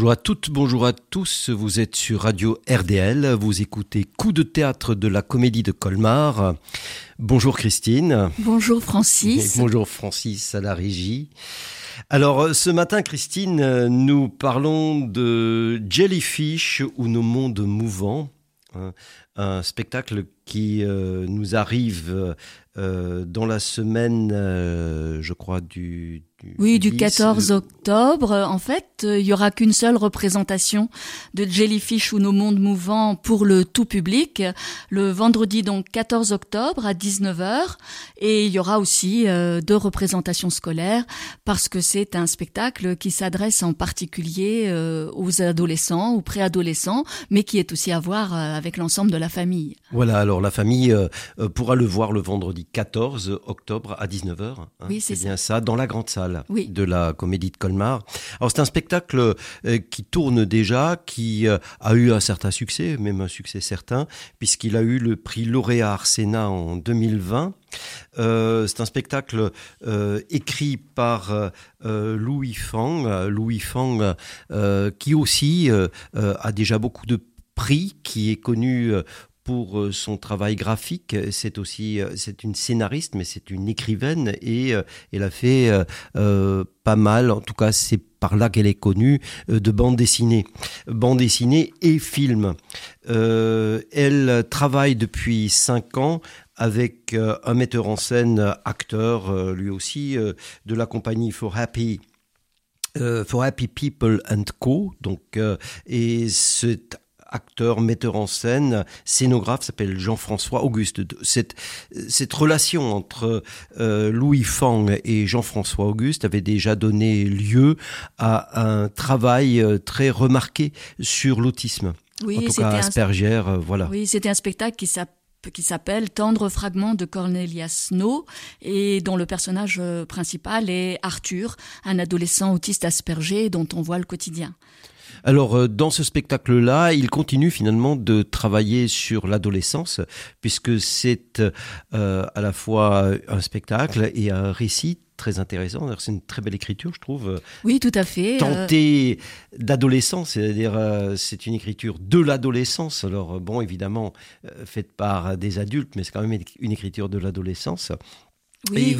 Bonjour à toutes, bonjour à tous. Vous êtes sur Radio RDL. Vous écoutez Coup de théâtre de la Comédie de Colmar. Bonjour Christine. Bonjour Francis. bonjour Francis à la régie. Alors euh, ce matin, Christine, euh, nous parlons de Jellyfish ou nos mondes mouvants. Hein, un spectacle qui euh, nous arrive dans la semaine, je crois, du, oui, du 14 octobre. En fait, il y aura qu'une seule représentation de Jellyfish ou nos mondes mouvants pour le tout public. Le vendredi, donc 14 octobre à 19h. Et il y aura aussi euh, deux représentations scolaires parce que c'est un spectacle qui s'adresse en particulier euh, aux adolescents ou préadolescents, mais qui est aussi à voir euh, avec l'ensemble de la famille. Voilà, alors la famille pourra le voir le vendredi 14 octobre à 19h. Hein. oui, c'est bien ça, dans la grande salle oui. de la comédie de Colmar. Alors c'est un spectacle euh, qui tourne déjà, qui euh, a eu un certain succès, même un succès certain, puisqu'il a eu le prix lauréat Arsena en 2020. Euh, c'est un spectacle écrit par Louis Fang, Louis Fang qui aussi a déjà beaucoup de prix, qui est connu pour euh, son travail graphique. C'est aussi euh, c'est une scénariste, mais c'est une écrivaine et euh, elle a fait pas mal, en tout cas c'est par là qu'elle est connue, de bande dessinée. Bande dessinée et film. elle travaille depuis cinq ans avec un metteur en scène, acteur, lui aussi, de la compagnie For Happy. for Happy People and Co. Donc, et c'est acteur, metteur en scène, scénographe, s'appelle Jean-François Auguste. Cette, cette relation entre euh, Louis Fang et Jean-François Auguste avait déjà donné lieu à un travail euh, très remarqué sur l'autisme. Oui, en tout cas, Asperger, euh, voilà. Oui, c'était un spectacle qui s'appelle qui s'appelle Tendre fragment de Cornelia Snow et dont le personnage principal est Arthur, un adolescent autiste aspergé dont on voit le quotidien. Alors, euh, dans ce spectacle-là, il continue finalement de travailler sur l'adolescence, puisque c'est euh, à la fois un spectacle et un récit très intéressant. C'est une très belle écriture, je trouve. Oui, tout à fait. Euh. Tentée d'adolescence, c'est-à-dire c'est une écriture de l'adolescence. Alors bon, évidemment, faite par des adultes, mais c'est quand même une écriture de l'adolescence. Oui.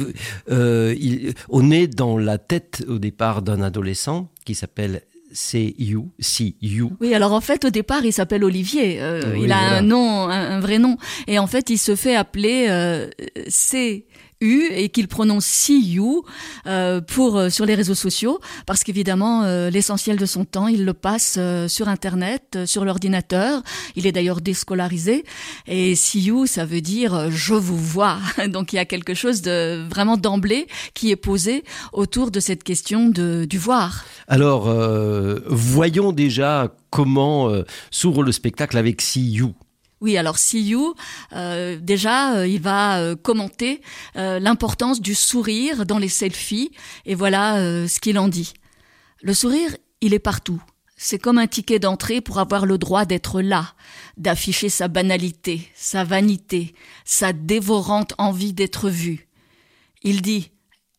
on est dans la tête au départ d'un adolescent qui s'appelle c'est You, si You. Oui, alors en fait, au départ, il s'appelle Olivier. Euh, il a un nom, un, vrai nom. Et en fait, il se fait appeler euh, C et qu'il prononce see you euh, pour euh, sur les réseaux sociaux parce qu'évidemment euh, l'essentiel de son temps il le passe sur internet sur l'ordinateur. Il est d'ailleurs déscolarisé. Et see you ça veut dire je vous vois. Donc il y a quelque chose de vraiment d'emblée qui est posé autour de cette question de du voir. Alors voyons déjà comment s'ouvre le spectacle avec see you oui, alors See You, euh, déjà, euh, il va euh, commenter l'importance du sourire dans les selfies, et voilà ce qu'il en dit. Le sourire, il est partout. C'est comme un ticket d'entrée pour avoir le droit d'être là, d'afficher sa banalité, sa vanité, sa dévorante envie d'être vu. Il dit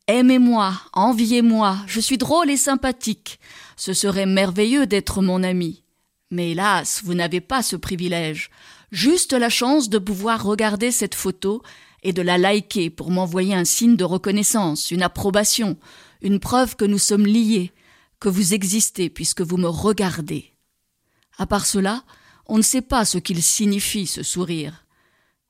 Aimez-moi, enviez-moi, je suis drôle et sympathique. Ce serait merveilleux d'être mon ami. Mais hélas, vous n'avez pas ce privilège juste la chance de pouvoir regarder cette photo et de la liker pour m'envoyer un signe de reconnaissance, une approbation, une preuve que nous sommes liés, que vous existez puisque vous me regardez. À part cela, on ne sait pas ce qu'il signifie ce sourire.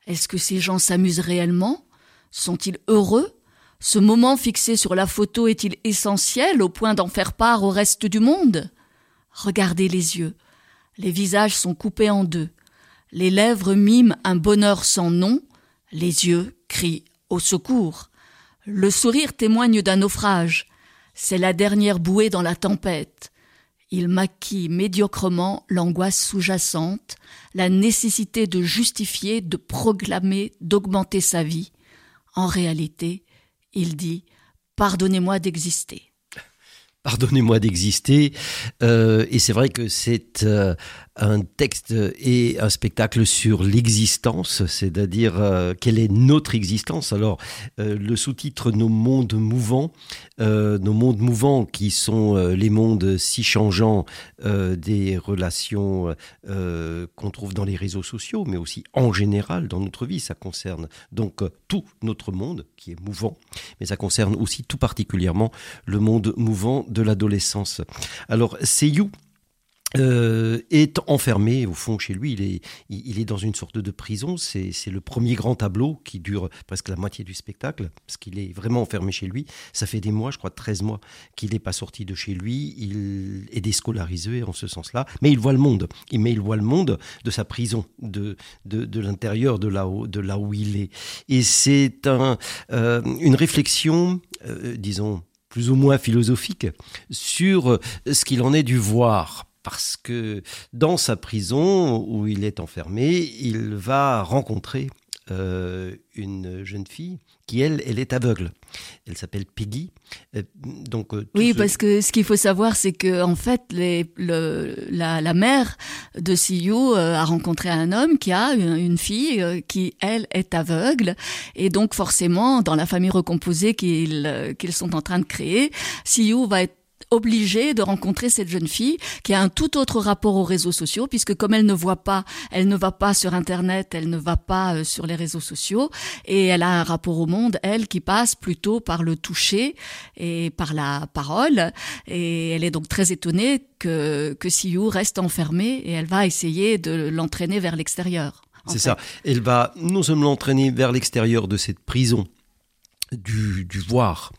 Est-ce que ces gens s'amusent réellement? Sont-ils heureux? Ce moment fixé sur la photo est-il essentiel au point d'en faire part au reste du monde? Regardez les yeux. Les visages sont coupés en deux. Les lèvres miment un bonheur sans nom, les yeux crient au secours. Le sourire témoigne d'un naufrage. C'est la dernière bouée dans la tempête. Il maquille médiocrement l'angoisse sous-jacente, la nécessité de justifier, de proclamer, d'augmenter sa vie. En réalité, il dit Pardonnez-moi d'exister pardonnez-moi d'exister. Euh, et c'est vrai que c'est euh, un texte et un spectacle sur l'existence, c'est-à-dire euh, quelle est notre existence. Alors, euh, le sous-titre Nos mondes mouvants, euh, nos mondes mouvants qui sont les mondes si changeants des relations qu'on trouve dans les réseaux sociaux, mais aussi en général dans notre vie. Ça concerne donc tout notre monde qui est mouvant, mais ça concerne aussi tout particulièrement le monde mouvant de l'adolescence. Alors, c'est You euh, est enfermé au fond chez lui. Il est, il est dans une sorte de prison. C'est le premier grand tableau qui dure presque la moitié du spectacle, parce qu'il est vraiment enfermé chez lui. Ça fait des mois, je crois 13 mois, qu'il n'est pas sorti de chez lui. Il est déscolarisé en ce sens-là. Mais il voit le monde. Mais il voit le monde de sa prison, de, de, de l'intérieur, de, là où, de là où il est. Et c'est un, euh, une réflexion, euh, disons, plus ou moins philosophique sur ce qu'il en est du voir parce que dans sa prison où il est enfermé, il va rencontrer euh, une jeune fille qui, elle, elle est aveugle. Elle s'appelle Peggy. Euh, donc, euh, oui, parce que ce qu'il faut savoir, c'est que en fait, les, le, la, la, mère de Siyu a rencontré un homme qui a une, fille qui, elle, est aveugle. Et donc, forcément, dans la famille recomposée qu'ils qu'ils sont en train de créer, Siyu va être obligée de rencontrer cette jeune fille qui a un tout autre rapport aux réseaux sociaux puisque comme elle ne voit pas, elle ne va pas sur internet, elle ne va pas euh, sur les réseaux sociaux et elle a un rapport au monde elle qui passe plutôt par le toucher et par la parole et elle est donc très étonnée que que Siyu reste enfermée et elle va essayer de l'entraîner vers l'extérieur. C'est ça. Elle va non seulement l'entraîner vers l'extérieur de cette prison du, voir,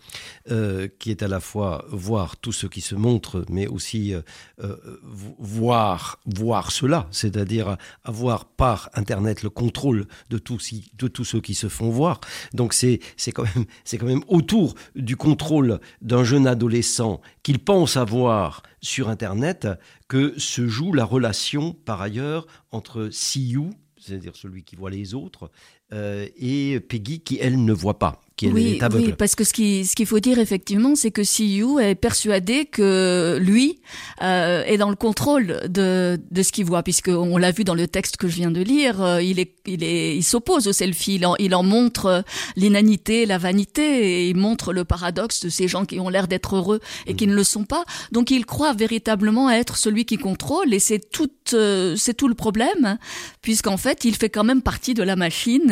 euh, qui est à la fois voir tout ce qui se montre, mais aussi euh, euh, voir, voir cela, c'est-à-dire avoir par Internet le contrôle de tout, de tous ceux qui se font voir. Donc c'est quand, même, quand même autour du contrôle d'un jeune adolescent qu'il pense avoir sur Internet que se joue la relation, par ailleurs, entre See c'est-à-dire celui qui voit les autres, et Peggy qui, elle, ne voit pas oui, Oui, parce que ce qu'il ce qu'il faut dire effectivement, c'est que Siyu est persuadé que lui euh, est dans le contrôle de, de ce qu'il voit, puisque on l'a vu dans le texte que je viens de lire, euh, il est il est il s'oppose au selfie, il en, il en montre l'inanité, la vanité, et il montre le paradoxe de ces gens qui ont l'air d'être heureux et qui ne le sont pas. Donc il croit véritablement être celui qui contrôle, et c'est tout euh, c'est tout le problème, puisqu'en fait il fait quand même partie de la machine.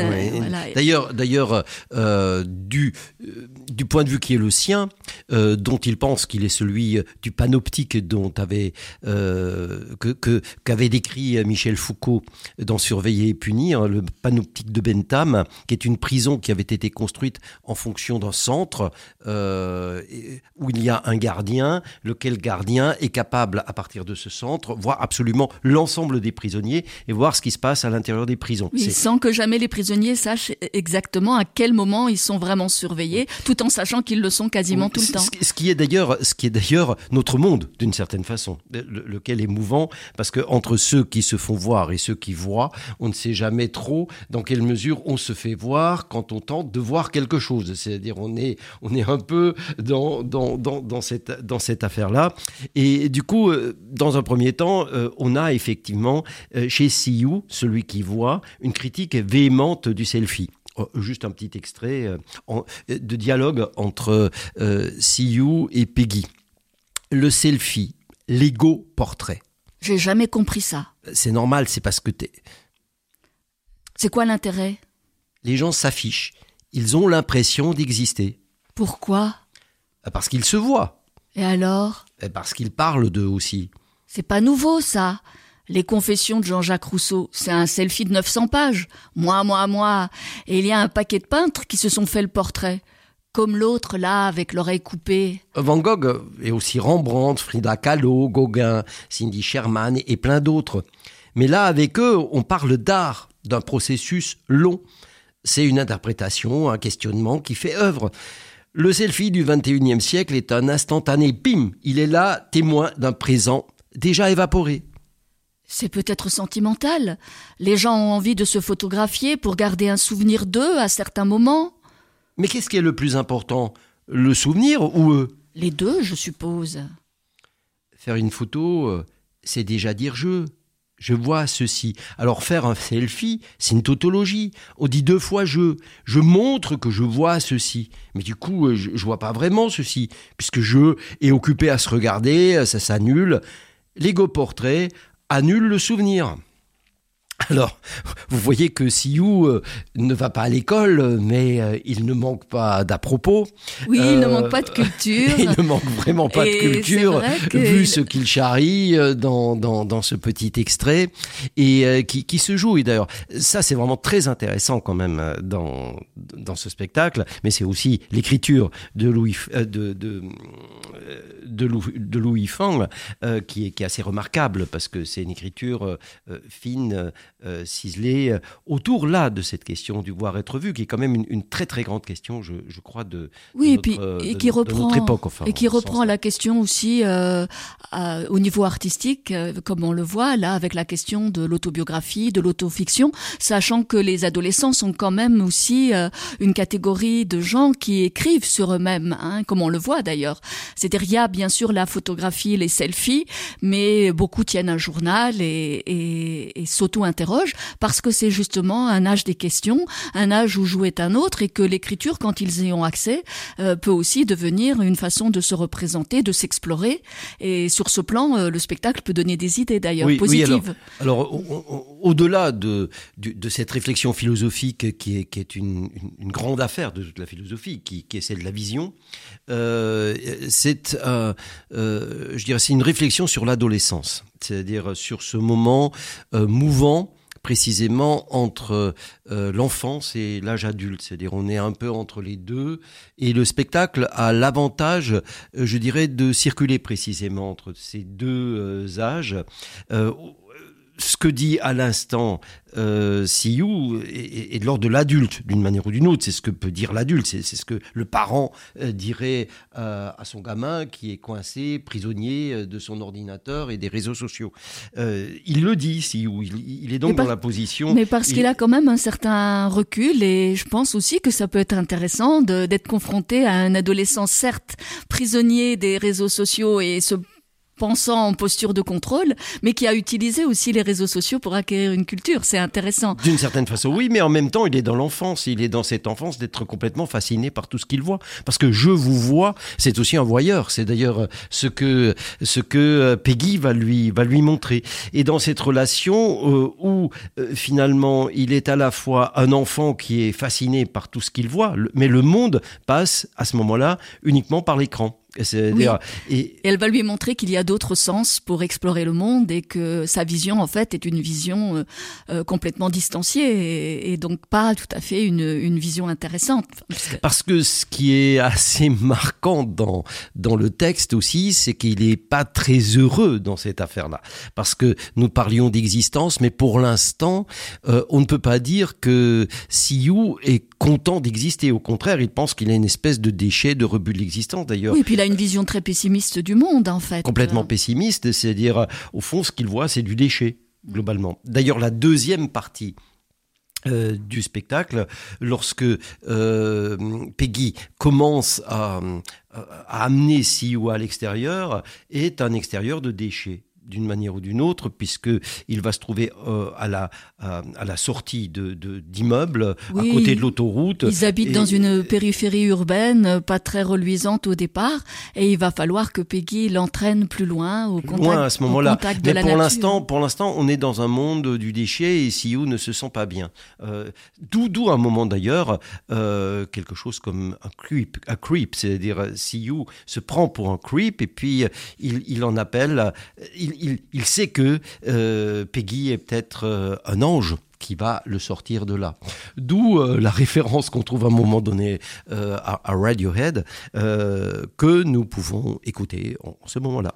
D'ailleurs d'ailleurs euh, du, euh, du point de vue qui est le sien, euh, dont il pense qu'il est celui euh, du panoptique dont avait, que, qu'avait décrit Michel Foucault dans Surveiller et punir, le panoptique de Bentham, qui est une prison qui avait été construite en fonction d'un centre où il y a un gardien, lequel gardien est capable, à partir de ce centre, voir absolument l'ensemble des prisonniers et voir ce qui se passe à l'intérieur des prisons. sans que jamais les prisonniers sachent exactement à quel moment ils sont vraiment surveillés, tout en sachant qu'ils le sont quasiment tout le temps. Ce qui est d'ailleurs, ce qui est d'ailleurs notre monde d'une certaine façon, lequel est mouvant, parce que entre ceux qui se font voir et ceux qui voient, on ne sait jamais trop dans quelle mesure on se fait voir quand on tente de voir quelque chose. C'est-à-dire on est, on est un peu dans, dans, dans, dans cette, dans cette affaire-là. Et du coup, euh, dans un premier temps, euh, on a effectivement euh, chez Siyu, celui qui voit, une critique véhémente du selfie. Oh, juste un petit extrait euh, de dialogue entre euh, Siyu et Peggy. Le selfie, l'ego portrait. J'ai jamais compris ça. C'est normal, c'est parce que t'es. C'est quoi l'intérêt? Les gens s'affichent. Ils ont l'impression d'exister. Pourquoi? Parce qu'ils se voient. Et alors? Parce qu'ils parlent d'eux aussi. C'est pas nouveau, ça. Les confessions de Jean-Jacques Rousseau, c'est un selfie de 900 pages. Moi, moi, moi. Et il y a un paquet de peintres qui se sont fait le portrait. Comme l'autre, là, avec l'oreille coupée. Van Gogh et aussi Rembrandt, Frida Kahlo, Gauguin, Cindy Sherman et plein d'autres. Mais là, avec eux, on parle d'art, d'un processus long. C'est une interprétation, un questionnement qui fait œuvre. Le selfie du 21e siècle est un instantané, pim, il est là, témoin d'un présent déjà évaporé. C'est peut-être sentimental. Les gens ont envie de se photographier pour garder un souvenir d'eux à certains moments. Mais qu'est-ce qui est le plus important? Le souvenir ou eux? Les deux, je suppose. Faire une photo, euh, c'est déjà dire je. je vois ceci. Alors faire un selfie, c'est une tautologie. On dit deux fois je. Je montre que je vois ceci. Mais du coup, euh, je, je vois pas vraiment ceci, puisque je est occupé à se regarder, ça s'annule. L'ego portrait annule le souvenir. Alors, vous voyez que Siou euh, ne va pas à l'école, mais euh, il ne manque pas d'à propos. Oui, il ne manque pas de culture. il ne manque vraiment pas de culture, vu ce qu'il charrie euh, dans, dans, dans, ce petit extrait, et qui, qui, se joue. Et d'ailleurs, ça c'est vraiment très intéressant quand même dans, dans ce spectacle, mais c'est aussi l'écriture de Louis, de, de, de, Louis, de Louis Fang, qui, est, qui est assez remarquable, parce que c'est une écriture fine, euh, ciselé euh, autour là de cette question du voir être vu, qui est quand même une, très très grande question, je, je crois, de, oui, notre, et puis, et qui reprend, notre époque. Enfin, et qui reprend la question aussi euh, au niveau artistique, comme on le voit là avec la question de l'autobiographie, de l'autofiction, sachant que les adolescents sont quand même aussi une catégorie de gens qui écrivent sur eux-mêmes, hein, comme on le voit d'ailleurs. C'est-à-dire il y a bien sûr la photographie, les selfies, mais beaucoup tiennent un journal et, et, et s'auto-interrogent parce que c'est justement un âge des questions, un âge où jouer est un autre et que l'écriture, quand ils y ont accès, euh, peut aussi devenir une façon de se représenter, de s'explorer. Et sur ce plan, euh, le spectacle peut donner des idées d'ailleurs positives. alors, au-delà de, de, cette réflexion philosophique qui est, qui est une, une, grande affaire de toute la philosophie, qui, qui est celle de la vision, euh, c'est, je dirais, c'est une réflexion sur l'adolescence, c'est-à-dire sur ce moment mouvant précisément entre euh, l'enfance et l'âge adulte, c'est-à-dire on est un peu entre les deux, et le spectacle a l'avantage, euh, je dirais, de circuler précisément entre ces deux euh, âges ce que dit à l'instant euh, Siou est, de l'ordre de l'adulte, d'une manière ou d'une autre. C'est ce que peut dire l'adulte, c'est ce que le parent euh, dirait euh, à son gamin qui est coincé, prisonnier euh, de son ordinateur et des réseaux sociaux. il le dit, Siou, il, il est donc dans la position... Mais parce qu'il a quand même un certain recul et je pense aussi que ça peut être intéressant d'être confronté à un adolescent, certes prisonnier des réseaux sociaux et se pensant en posture de contrôle, mais qui a utilisé aussi les réseaux sociaux pour acquérir une culture. C'est intéressant. D'une certaine façon, oui, mais en même temps, il est dans l'enfance. Il est dans cette enfance d'être complètement fasciné par tout ce qu'il voit. Parce que je vous vois, c'est aussi un voyeur. C'est d'ailleurs ce que, ce que euh, Peggy va lui, va lui montrer. Et dans cette relation euh, où euh, finalement il est à la fois un enfant qui est fasciné par tout ce qu'il voit, mais le monde passe à ce moment-là uniquement par l'écran. Et... elle va lui montrer qu'il y a d'autres sens pour explorer le monde et que sa vision, en fait, est une vision euh, euh, complètement distanciée et, donc pas tout à fait une, une vision intéressante. Parce que ce qui est assez marquant dans, dans le texte aussi, c'est qu'il n'est pas très heureux dans cette affaire-là. Parce que nous parlions d'existence, mais pour l'instant, euh, on ne peut pas dire que Siou est content d'exister. Au contraire, il pense qu'il est une espèce de déchet, de rebut de l'existence d'ailleurs. Oui, puis il a une vision très pessimiste du monde en fait. Complètement pessimiste, c'est-à-dire au fond ce qu'il voit c'est du déchet globalement. D'ailleurs la deuxième partie euh, du spectacle, lorsque euh, Peggy commence à, à amener ou à l'extérieur, est un extérieur de déchets d'une manière ou d'une autre, puisque il va se trouver euh, à, la, à, la sortie de, d'immeubles, à côté de l'autoroute. Ils habitent dans une périphérie urbaine, pas très reluisante au départ, et il va falloir que Peggy l'entraîne plus loin, au contact, loin à ce moment-là. Mais pour l'instant, pour l'instant, on est dans un monde du déchet et Sioux ne se sent pas bien. Euh, d'où, d'où un moment d'ailleurs, euh, quelque chose comme un creep, un creep, c'est-à-dire Sioux se prend pour un creep et puis il, il en appelle, il, il, sait que euh, Peggy est peut-être euh, un ange qui va le sortir de là. D'où euh, la référence qu'on trouve à un moment donné à, Radiohead, que nous pouvons écouter en ce moment-là.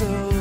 so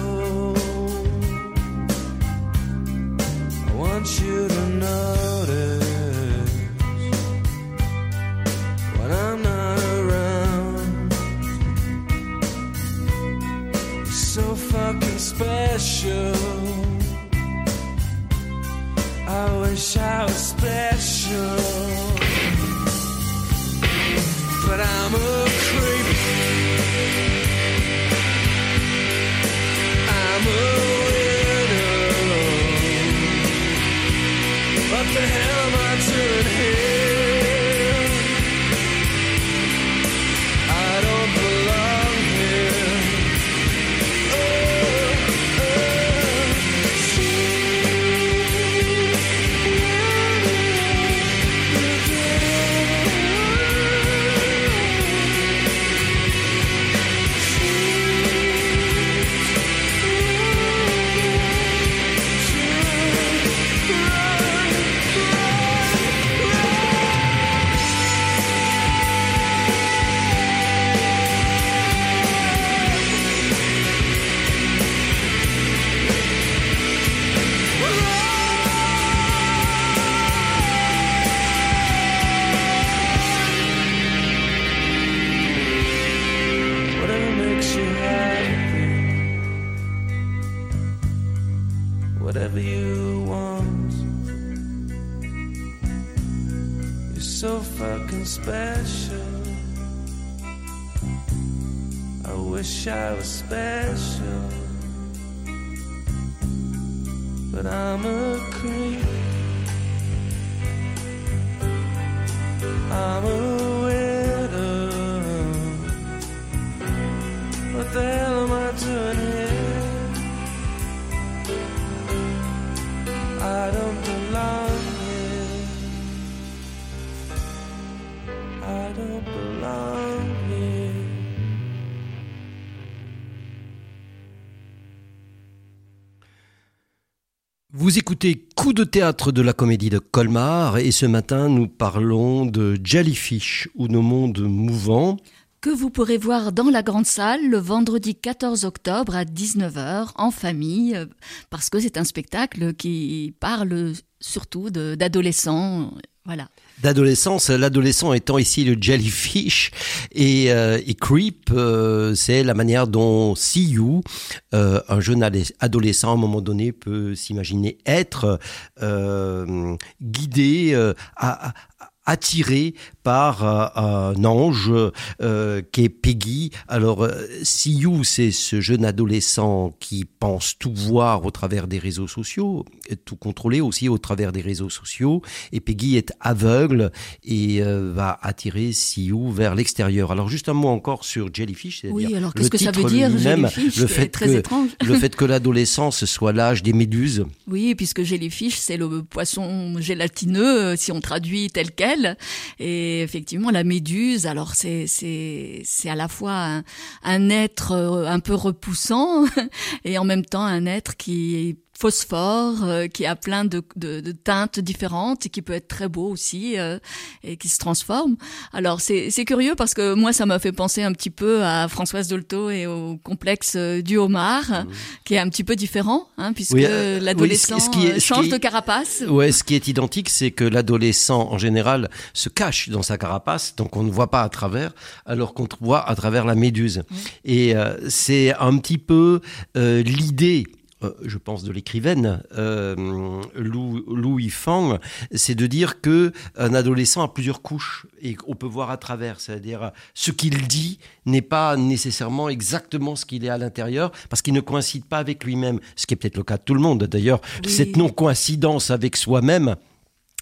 Vous écoutez Coup de théâtre de la comédie de Colmar et ce matin nous parlons de Jellyfish ou nos mondes mouvants. que vous pourrez voir dans la grande salle le vendredi 14 octobre à 19h en famille, euh, parce que c'est un spectacle qui parle surtout d'adolescents. Voilà. D'adolescence, l'adolescent étant ici le jellyfish et, euh, et creep, euh, c'est la manière dont See You, euh, un jeune adolescent à un moment donné peut s'imaginer être euh, guidé, euh, à- à- attiré par euh, un ange euh, qui est Peggy. Alors, euh, See You, c'est ce jeune adolescent qui pense tout voir au travers des réseaux sociaux, et tout contrôler aussi au travers des réseaux sociaux. Et Peggy est aveugle et euh, va attirer See You vers l'extérieur. Alors, juste un mot encore sur Jellyfish. Oui, alors qu'est-ce que ça veut dire, Jellyfish? le fait très que étrange. le fait que l'adolescence soit l'âge des méduses. Oui, puisque jellyfish, c'est le poisson gélatineux, euh, si on traduit tel quel. Et effectivement, la méduse, alors c'est c'est c'est à la fois un, un être euh, un peu repoussant et en même temps un être qui phosphore, euh, qui a plein de, de, de, teintes différentes et qui peut être très beau aussi euh, et qui se transforme. Alors c'est curieux parce que moi ça m'a fait penser un petit peu à Françoise Dolto et au complexe euh, du homard, mmh. qui est un petit peu différent, hein, puisque l'adolescent change de carapace. Ouais, ce qui est identique, c'est que l'adolescent en général se cache dans sa carapace, donc on ne voit pas à travers, alors qu'on voit à travers la méduse. Mmh. Et c'est un petit peu l'idée euh, je pense, de l'écrivaine euh, Lou, Lou Yifang, c'est de dire que un adolescent a plusieurs couches et qu'on peut voir à travers. C'est-à-dire, ce qu'il dit n'est pas nécessairement exactement ce qu'il est à l'intérieur parce qu'il ne coïncide pas avec lui-même, ce qui est peut-être le cas de tout le monde. D'ailleurs, cette non-coïncidence avec soi-même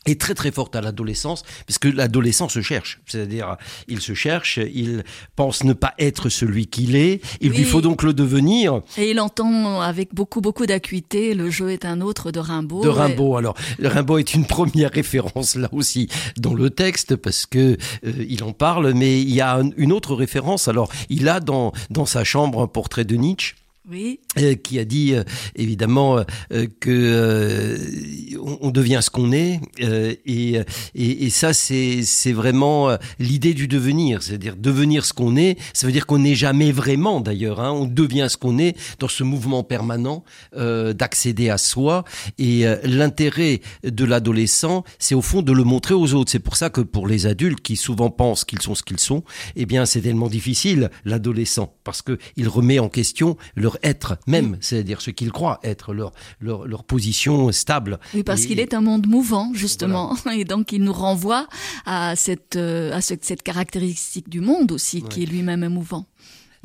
est très très forte à l'adolescence, puisque l'adolescent se cherche. C'est-à-dire, il se cherche, il pense ne pas être celui qu'il est, il lui faut donc le devenir. Et il entend avec beaucoup beaucoup d'acuité le jeu est un autre de Rimbaud. De Rimbaud, alors Rimbaud est une première référence là aussi dans le texte, parce que euh, il en parle, mais il y a une autre référence. Alors, il a dans, dans sa chambre un portrait de Nietzsche oui. Euh, qui a dit euh, évidemment euh, que on, devient ce qu'on est et, et, ça c'est c'est vraiment l'idée du devenir, c'est-à-dire devenir ce qu'on est. Ça veut dire qu'on n'est jamais vraiment d'ailleurs. Hein, on devient ce qu'on est dans ce mouvement permanent d'accéder à soi et l'intérêt de l'adolescent, c'est au fond de le montrer aux autres. C'est pour ça que pour les adultes qui souvent pensent qu'ils sont ce qu'ils sont, eh bien c'est tellement difficile l'adolescent parce que il remet en question leur être même, c'est-à-dire ce qu'ils croient être, leur, leur, leur position stable. Oui, parce qu'il est un monde mouvant, justement, et donc il nous renvoie à cette, euh, à cette caractéristique du monde aussi, qui est lui-même mouvant.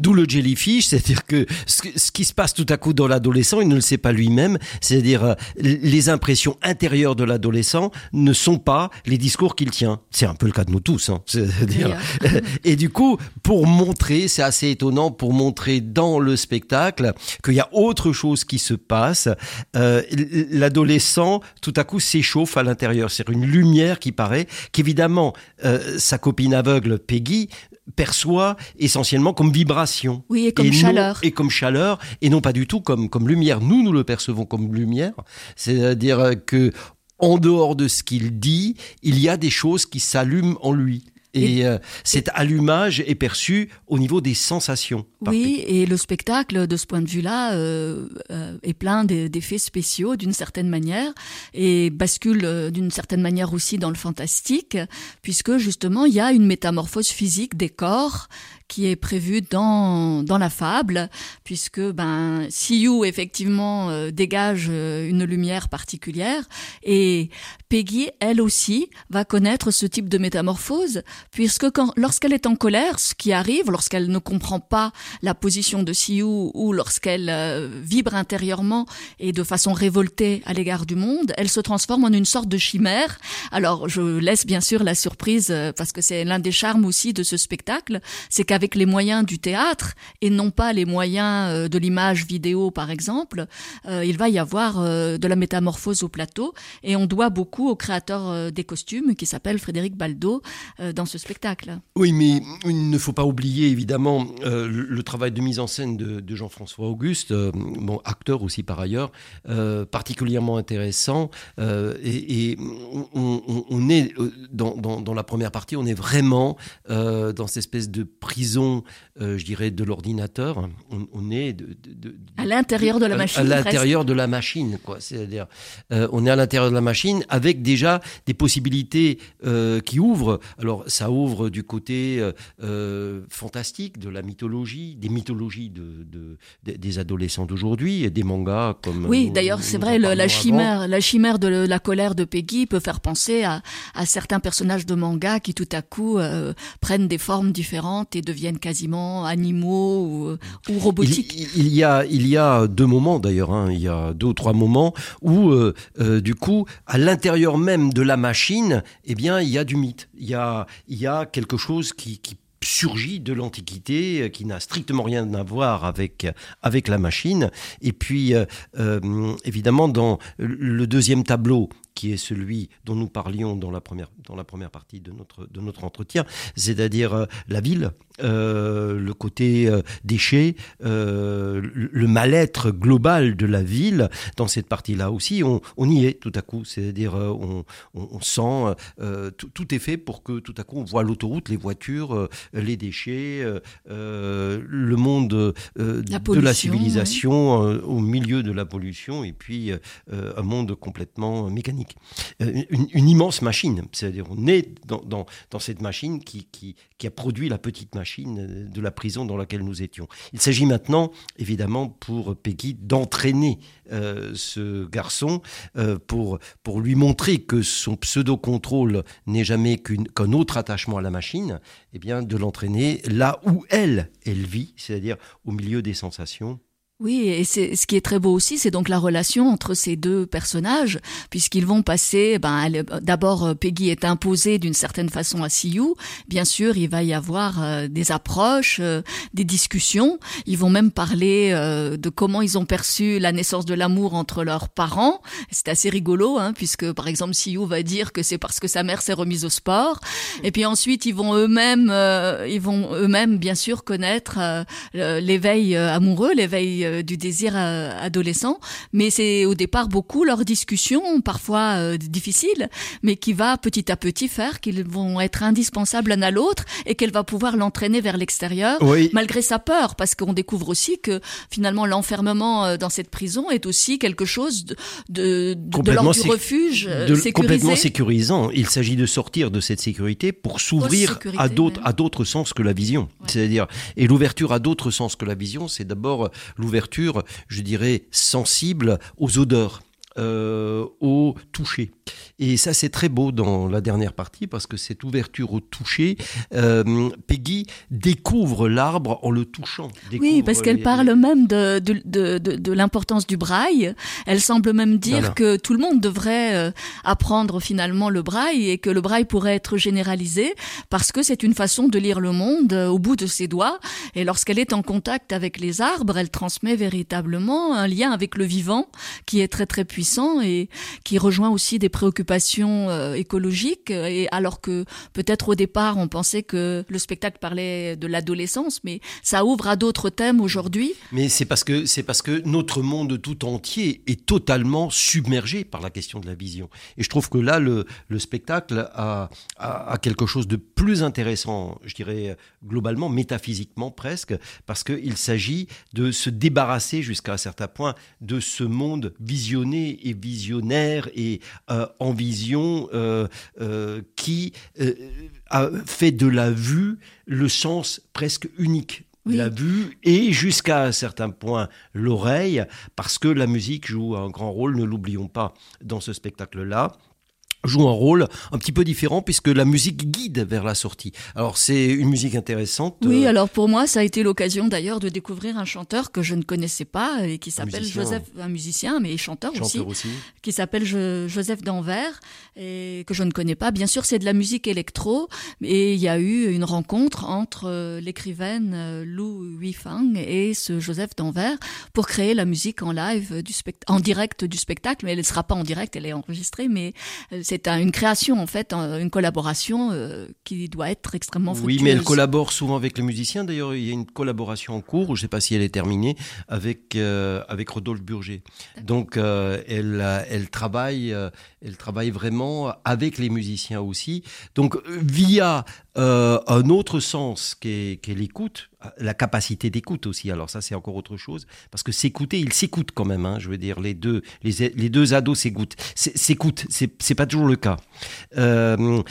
D'où le jellyfish, c'est-à-dire que ce, qui se passe tout à coup dans l'adolescent, il ne le sait pas lui-même, c'est-à-dire euh, les impressions intérieures de l'adolescent ne sont pas les discours qu'il tient. C'est un peu le cas de nous tous. Hein. dire et du coup, pour montrer, c'est assez étonnant, pour montrer dans le spectacle qu'il y a autre chose qui se passe, euh, l'adolescent tout à coup s'échauffe à l'intérieur. C'est une lumière qui paraît, qu'évidemment euh, sa copine aveugle Peggy perçoit essentiellement comme vibration. Oui, et comme chaleur. et comme chaleur, et non pas du tout comme, comme lumière. Nous, nous le percevons comme lumière. C'est-à-dire que, en dehors de ce qu'il dit, il y a des choses qui s'allument en lui. Et, euh, cet allumage est perçu au niveau des sensations. Oui, et le spectacle, de ce point de vue-là, euh, euh, est plein d'effets spéciaux d'une certaine manière et bascule d'une certaine manière aussi dans le fantastique, puisque justement il y a une métamorphose physique des corps qui est prévu dans, dans la fable, puisque ben, Siyu effectivement euh, dégage euh, une lumière particulière et Peggy, elle aussi, va connaître ce type de métamorphose, puisque lorsqu'elle est en colère, ce qui arrive, lorsqu'elle ne comprend pas la position de Siyu ou lorsqu'elle euh, vibre intérieurement et de façon révoltée à l'égard du monde, elle se transforme en une sorte de chimère. Alors, je laisse bien sûr la surprise, parce que c'est l'un des charmes aussi de ce spectacle, c'est qu'avec avec les moyens du théâtre et non pas les moyens euh, de l'image vidéo par exemple, euh, il va y avoir euh, de la métamorphose au plateau et on doit beaucoup au créateur des costumes qui s'appelle Frédéric Baldo dans ce spectacle. Oui, mais il ne faut pas oublier évidemment le, travail de mise en scène de, Jean-François Auguste, bon, acteur aussi par ailleurs, particulièrement intéressant et, on, est dans, dans, la première partie, on est vraiment dans cette espèce de euh, je dirais, de l'ordinateur. On, est de, à l'intérieur de la machine. À, l'intérieur de la machine, quoi. C'est-à-dire, euh, on est à l'intérieur de la machine avec déjà des possibilités euh, qui ouvrent. Alors, ça ouvre du côté fantastique de la mythologie, des mythologies de, des adolescents d'aujourd'hui, des mangas comme. Oui, d'ailleurs, c'est vrai, la chimère, la chimère de la colère de Peggy peut faire penser à, à certains personnages de manga qui tout à coup prennent des formes différentes et deviennent quasiment animaux ou, ou robotiques. Il, y a, il y a deux moments d'ailleurs, hein, il y a deux ou trois moments où, euh, euh, du coup, à l'intérieur même de la machine, eh bien, il y a du mythe. Il y a, il y a quelque chose qui, surgit de l'Antiquité, euh, qui n'a strictement rien à voir avec, avec la machine. Et puis, évidemment, dans le deuxième tableau, qui est celui dont nous parlions dans la première, dans la première partie de notre, de notre entretien, c'est-à-dire euh, la ville, euh, le côté euh, déchets, euh, le mal-être global de la ville, dans cette partie-là aussi, on, on, y est tout à coup, c'est-à-dire on, on, on, sent, tout, est fait pour que tout à coup on voit l'autoroute, les voitures, les déchets, le monde la de la civilisation au milieu de la pollution, et puis un monde complètement mécanique. Une, une immense machine, c'est-à-dire on est dans, cette machine qui, a produit la petite machine de la prison dans laquelle nous étions. Il s'agit maintenant, évidemment, pour Peggy d'entraîner euh, ce garçon euh, pour, lui montrer que son pseudo-contrôle n'est jamais qu'un qu autre attachement à la machine, et eh bien de l'entraîner là où elle, elle vit, c'est-à-dire au milieu des sensations oui, et c'est ce qui est très beau aussi, c'est donc la relation entre ces deux personnages, puisqu'ils vont passer. Ben, d'abord, euh, Peggy est imposée d'une certaine façon à Sioux. Bien sûr, il va y avoir euh, des approches, euh, des discussions. Ils vont même parler de comment ils ont perçu la naissance de l'amour entre leurs parents. C'est assez rigolo, hein, puisque par exemple, Sioux va dire que c'est parce que sa mère s'est remise au sport. Et puis ensuite, ils vont eux-mêmes, ils vont eux-mêmes, bien sûr, connaître l'éveil amoureux, l'éveil euh, du désir euh, adolescent, mais c'est au départ beaucoup leur discussion, parfois euh, difficile, mais qui va petit à petit faire qu'ils vont être indispensables l'un à l'autre et qu'elle va pouvoir l'entraîner vers l'extérieur, oui. malgré sa peur, parce qu'on découvre aussi que finalement l'enfermement dans cette prison est aussi quelque chose de, de, de l'ordre du refuge de, sécurisé. complètement sécurisant. Il s'agit de sortir de cette sécurité pour s'ouvrir à d'autres à d'autres sens que la vision. Ouais. C'est-à-dire et l'ouverture à d'autres sens que la vision, c'est d'abord l'ouverture je dirais, sensible aux odeurs. Euh, au toucher. Et ça, c'est très beau dans la dernière partie parce que cette ouverture au toucher, euh, Peggy découvre l'arbre en le touchant. Oui, parce qu'elle les... parle même de, de, de, de l'importance du braille. Elle semble même dire voilà. que tout le monde devrait euh, apprendre finalement le braille et que le braille pourrait être généralisé parce que c'est une façon de lire le monde euh, au bout de ses doigts. Et lorsqu'elle est en contact avec les arbres, elle transmet véritablement un lien avec le vivant qui est très très puissant et qui rejoint aussi des préoccupations euh, écologiques et alors que peut-être au départ on pensait que le spectacle parlait de l'adolescence mais ça ouvre à d'autres thèmes aujourd'hui. Mais c'est parce que c'est parce que notre monde tout entier est totalement submergé par la question de la vision. Et je trouve que là le, le spectacle a, a, a quelque chose de plus intéressant je dirais globalement métaphysiquement presque parce qu'il s'agit de se débarrasser jusqu'à un certain point de ce monde visionné et visionnaire et euh, en vision euh, euh, qui euh, a fait de la vue le sens presque unique oui. la vue et jusqu'à un certain point l'oreille parce que la musique joue un grand rôle ne l'oublions pas dans ce spectacle là joue un rôle un petit peu différent puisque la musique guide vers la sortie. Alors c'est une musique intéressante. Oui, euh... alors pour moi ça a été l'occasion d'ailleurs de découvrir un chanteur que je ne connaissais pas et qui s'appelle Joseph, un musicien mais chanteur, chanteur aussi, aussi, qui s'appelle Joseph Danvers et que je ne connais pas. Bien sûr c'est de la musique électro et il y a eu une rencontre entre euh, l'écrivaine euh, Lou Huifang et ce Joseph Danvers pour créer la musique en live du en direct du spectacle mais elle ne sera pas en direct, elle est enregistrée mais c'est un, une création en fait, une collaboration euh, qui doit être extrêmement fructueuse. Oui, mais elle collabore souvent avec les musiciens. D'ailleurs, il y a une collaboration en cours, je ne sais pas si elle est terminée, avec euh, avec Rodolphe Burger. Donc, euh, elle elle travaille elle travaille vraiment avec les musiciens aussi. Donc, via euh, un autre sens qu'est qu l'écoute, la capacité d'écoute aussi. Alors ça, c'est encore autre chose, parce que s'écouter, ils s'écoutent quand même. Hein, je veux dire, les deux, les, deux ados s'écoutent. S'écoutent, c'est pas toujours le cas. Euh,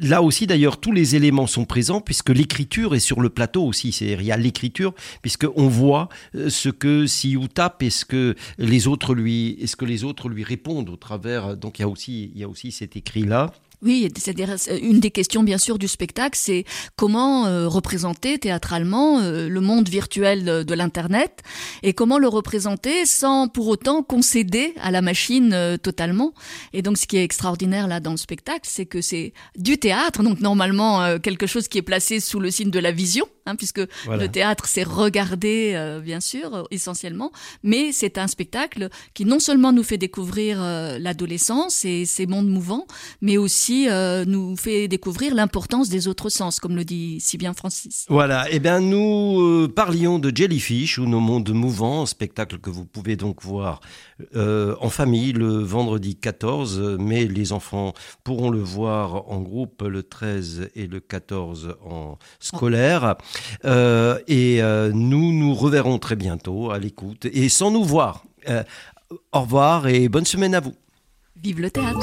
là aussi, d'ailleurs, tous les éléments sont présents, puisque l'écriture est sur le plateau aussi. Il y a l'écriture, puisque on voit euh, ce que Siou tape et ce que les autres lui, est ce que les autres lui répondent au travers. Donc il y a il y a aussi cet écrit là. Oui, c'est-à-dire une des questions bien sûr du spectacle, c'est comment euh, représenter théâtralement euh, le monde virtuel de, l'internet et comment le représenter sans pour autant concéder à la machine euh, totalement. Et donc ce qui est extraordinaire là dans le spectacle, c'est que c'est du théâtre, donc normalement quelque chose qui est placé sous le signe de la vision, hein, puisque le théâtre c'est regarder, euh, bien sûr, essentiellement, mais c'est un spectacle qui non seulement nous fait découvrir euh, l'adolescence et ses mondes mouvants, mais aussi euh, nous fait découvrir l'importance des autres sens, comme le dit si bien Francis. Voilà, eh bien nous parlions de Jellyfish ou nos mondes mouvants, spectacle que vous pouvez donc voir en famille le vendredi 14, mais les enfants pourront le voir en groupe le 13 et le 14 en scolaire. Euh, et euh, nous nous reverrons très bientôt à l'écoute et sans nous voir. Euh, au revoir et bonne semaine à vous. Vive le théâtre